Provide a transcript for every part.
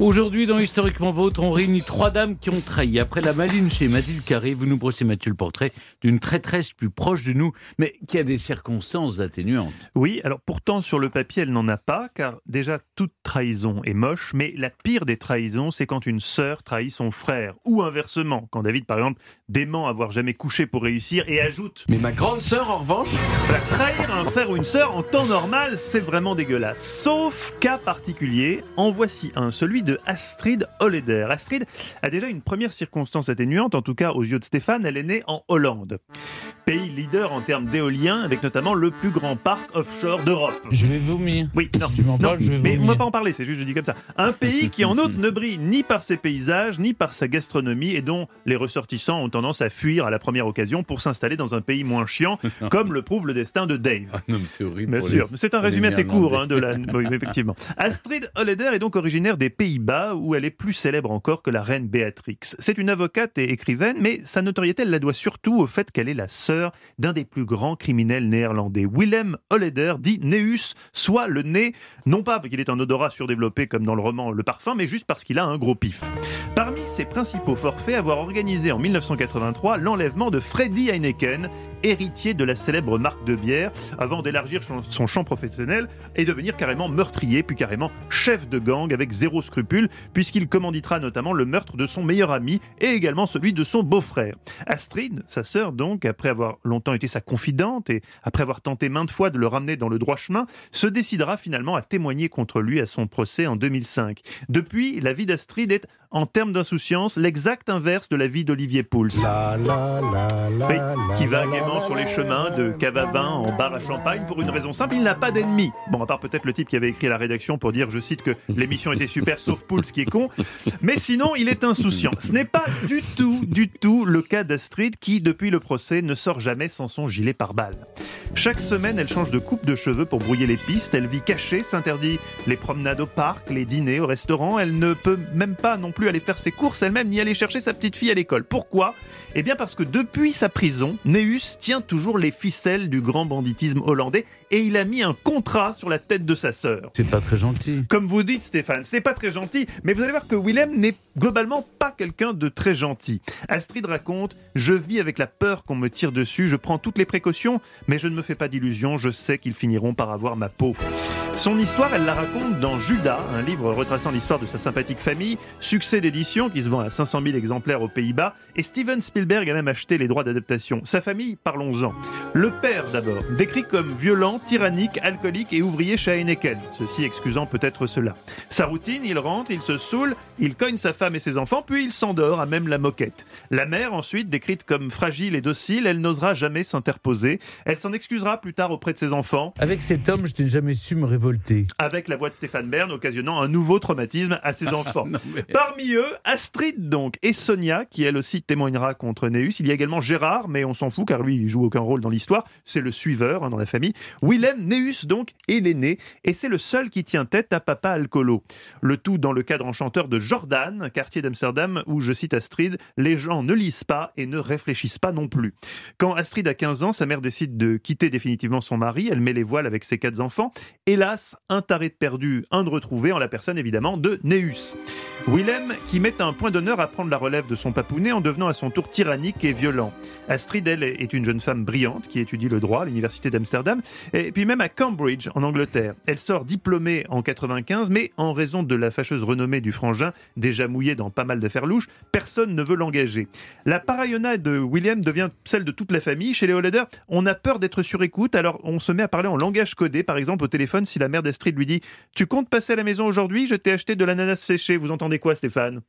Aujourd'hui, dans Historiquement Vôtre, on réunit trois dames qui ont trahi. Après la maline chez Mathilde Carré, vous nous brossez, Mathieu, le portrait d'une traîtresse plus proche de nous, mais qui a des circonstances atténuantes. Oui, alors pourtant, sur le papier, elle n'en a pas, car déjà, toute trahison est moche, mais la pire des trahisons, c'est quand une sœur trahit son frère, ou inversement, quand David, par exemple, dément avoir jamais couché pour réussir et ajoute Mais ma grande sœur, en revanche Voilà, trahir un frère ou une sœur en temps normal, c'est vraiment dégueulasse. Sauf cas particulier, en voici un, celui de Astrid Holleder. Astrid a déjà une première circonstance atténuante, en tout cas aux yeux de Stéphane, elle est née en Hollande. Pays leader en termes d'éolien, avec notamment le plus grand parc offshore d'Europe. Je vais vomir. Oui, non, Tu m'en parles, je vais mais on vomir. va pas en parler, c'est juste je dis comme ça. Un pays qui en outre ne brille ni par ses paysages, ni par sa gastronomie, et dont les ressortissants ont tendance à fuir à la première occasion pour s'installer dans un pays moins chiant, comme le prouve le destin de Dave. Ah non, mais c'est horrible. Bien sûr, les- c'est un résumé assez court hein, de la. Oui, effectivement. Astrid Holleder est donc originaire des Où elle est plus célèbre encore que la reine Béatrix. C'est une avocate et écrivaine, mais sa notoriété, elle la doit surtout au fait qu'elle est la sœur d'un des plus grands criminels néerlandais, Willem Holleder, dit Neus, soit le nez, non pas parce qu'il est un odorat surdéveloppé comme dans le roman Le Parfum, mais juste parce qu'il a un gros pif. Parmi ses principaux forfaits, avoir organisé en 1983 l'enlèvement de Freddy Heineken, héritier de la célèbre marque de bière, avant d'élargir son, champ professionnel et devenir carrément meurtrier, puis carrément chef de gang avec zéro scrupule, puisqu'il commanditera notamment le meurtre de son meilleur ami et également celui de son beau-frère. Astrid, sa sœur donc, après avoir longtemps été sa confidente et après avoir tenté maintes fois de le ramener dans le droit chemin, se décidera finalement à témoigner contre lui à son procès en 2005. Depuis, la vie d'Astrid est, en termes d'insouciance, l'exact inverse de la vie d'Olivier Pouls. Oui, qui va gaiement sur les chemins de cave à vin en bar à champagne pour une raison simple, il n'a pas d'ennemis. Bon, à part peut-être le type qui avait écrit à la rédaction pour dire, je cite, que l'émission était super sauf Pouls qui est con. Mais sinon, il est insouciant. Ce n'est pas du tout, du tout le cas d'Astrid qui, depuis le procès, ne sort jamais sans son gilet pare-balles. Chaque semaine, elle change de coupe de cheveux pour brouiller les pistes. Elle vit cachée, s'interdit les promenades au parc, les dîners au restaurant. Elle ne peut même pas non plus aller faire ses courses elle-même ni aller chercher sa petite fille à l'école. Pourquoi? Eh bien parce que depuis sa prison, Neus tient toujours les ficelles du grand banditisme hollandais et il a mis un contrat sur la tête de sa sœur. C'est pas très gentil. Comme vous dites, Stéphane, c'est pas très gentil, mais vous allez voir que Willem n'est globalement pas quelqu'un de très gentil. Astrid raconte Je vis avec la peur qu'on me tire dessus, je prends toutes les précautions, mais je ne me fais pas d'illusions, je sais qu'ils finiront par avoir ma peau. Son histoire, elle la raconte dans Judas, un livre retraçant l'histoire de sa sympathique famille, succès d'édition qui se vend à 500 000 exemplaires aux Pays-Bas, et Steven Spielberg a même acheté les droits d'adaptation. Sa famille, parlons-en. Le père d'abord, décrit comme violent, tyrannique, alcoolique et ouvrier chez Heineken, ceci excusant peut-être cela. Sa routine, il rentre, il se saoule, il cogne sa femme et ses enfants, puis il s'endort à même la moquette. La mère, ensuite, décrite comme fragile et docile, elle n'osera jamais s'interposer. Elle s'en excusera plus tard auprès de ses enfants, Avec cet homme, je n'ai jamais su me révolter. avec la voix de Stéphane Bern, occasionnant un nouveau traumatisme à ses enfants. Non, mais- Parmi eux, Astrid donc, et Sonia, qui elle aussi témoignera contre Neus. Il y a également Gérard, mais on s'en fout car lui, il joue aucun rôle dans l'histoire. C'est le suiveur hein, dans la famille. Willem Neus donc est l'aîné, et c'est le seul qui tient tête à papa alcoolo. Le tout dans le cadre enchanteur de Jordan, quartier d'Amsterdam, où, je cite Astrid, les gens ne lisent pas et ne réfléchissent pas non plus. Quand Astrid a 15 ans, sa mère décide de quitter définitivement son mari. Elle met les voiles avec ses quatre enfants. Hélas, un taré de perdu, un de retrouvé, en la personne évidemment de Neus. Willem qui met un point d'honneur à prendre la relève de son papounet en devenant à son tour tyrannique et violent. Astrid, elle, est une jeune femme brillante qui étudie le droit à l'université d'Amsterdam et puis même à Cambridge en Angleterre. Elle sort diplômée en 95 mais en raison de la fâcheuse renommée du frangin, déjà mouillé dans pas mal d'affaires louches, personne ne veut l'engager. La parayonna de William devient celle de toute la famille. Chez les Hollander, on a peur d'être écoute, alors on se met à parler en langage codé, par exemple au téléphone si la mère d'Astrid lui dit « Tu comptes passer à la maison aujourd'hui? Je t'ai acheté de l'ananas séché. » Vous entendez quoi Stéphane?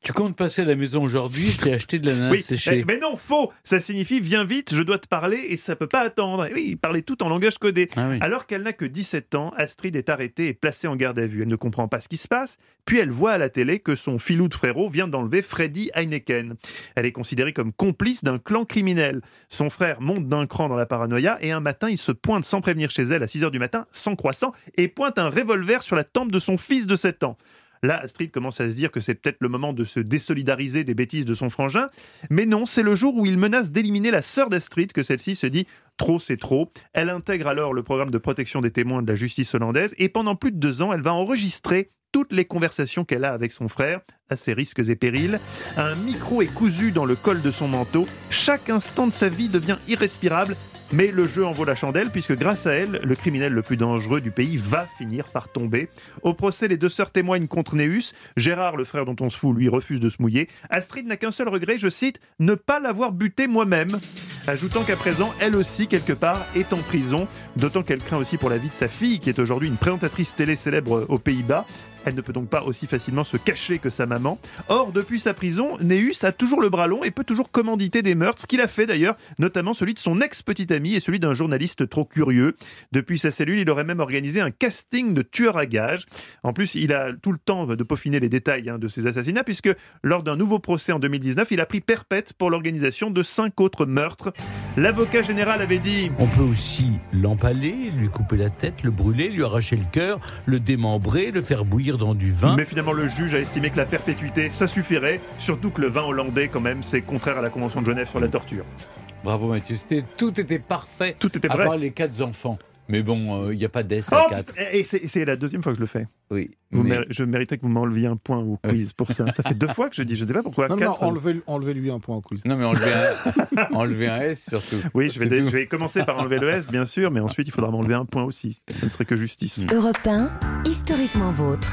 Tu comptes passer à la maison aujourd'hui, je t'ai acheté de l'ananas Oui, séché. eh, mais non, faux Ça signifie viens vite, je dois te parler et ça peut pas attendre. Oui, il parlait tout en langage codé. Ah oui. Alors qu'elle n'a que 17 ans, Astrid est arrêtée et placée en garde à vue. Elle ne comprend pas ce qui se passe, puis elle voit à la télé que son filou de frérot vient d'enlever Freddy Heineken. Elle est considérée comme complice d'un clan criminel. Son frère monte d'un cran dans la paranoïa et un matin, il se pointe sans prévenir chez elle à 6 h du matin, sans croissant, et pointe un revolver sur la tempe de son fils de 7 ans. Là, Astrid commence à se dire que c'est peut-être le moment de se désolidariser des bêtises de son frangin. Mais non, c'est le jour où il menace d'éliminer la sœur d'Astrid que celle-ci se dit trop c'est trop. Elle intègre alors le programme de protection des témoins de la justice hollandaise et pendant plus de deux ans, elle va enregistrer toutes les conversations qu'elle a avec son frère, à ses risques et périls. Un micro est cousu dans le col de son manteau. Chaque instant de sa vie devient irrespirable mais le jeu en vaut la chandelle puisque grâce à elle, le criminel le plus dangereux du pays va finir par tomber. Au procès, les deux sœurs témoignent contre Néus. Gérard, le frère dont on se fout, lui refuse de se mouiller. Astrid n'a qu'un seul regret, je cite, ne pas l'avoir buté moi-même. Ajoutant qu'à présent, elle aussi, quelque part, est en prison, d'autant qu'elle craint aussi pour la vie de sa fille, qui est aujourd'hui une présentatrice télé célèbre aux Pays-Bas. Elle ne peut donc pas aussi facilement se cacher que sa maman. Or, depuis sa prison, Néus a toujours le bras long et peut toujours commanditer des meurtres, ce qu'il a fait d'ailleurs, notamment celui de son ex-petit ami et celui d'un journaliste trop curieux. Depuis sa cellule, il aurait même organisé un casting de tueur à gages. En plus, il a tout le temps de peaufiner les détails hein, de ses assassinats, puisque lors d'un nouveau procès en 2019, il a pris perpète pour l'organisation de cinq autres meurtres. L'avocat général avait dit On peut aussi l'empaler, lui couper la tête, le brûler, lui arracher le cœur, le démembrer, le faire bouillir dans du vin. Mais finalement, le juge a estimé que la perpétuité, ça suffirait, surtout que le vin hollandais, quand même, c'est contraire à la Convention de Genève sur la torture. Bravo Mathieu, tout était parfait. Tout était à vrai. part les quatre enfants. Mais bon, il n'y a pas d'ess à Oh, 4. et c'est la deuxième fois que je le fais. Oui. Vous mais- méri- Je méritais que vous m'enleviez un point au quiz pour ça. Ça fait deux fois que je dis, je ne sais pas pourquoi. Non, non, quatre. enlevez, enlevez-lui un point au quiz. Non, mais enlever un, S surtout. Oui, je vais, je vais commencer par enlever le S, bien sûr, mais ensuite il faudra m'enlever un point aussi. Ce ne serait que justice. Europe 1, historiquement vôtre.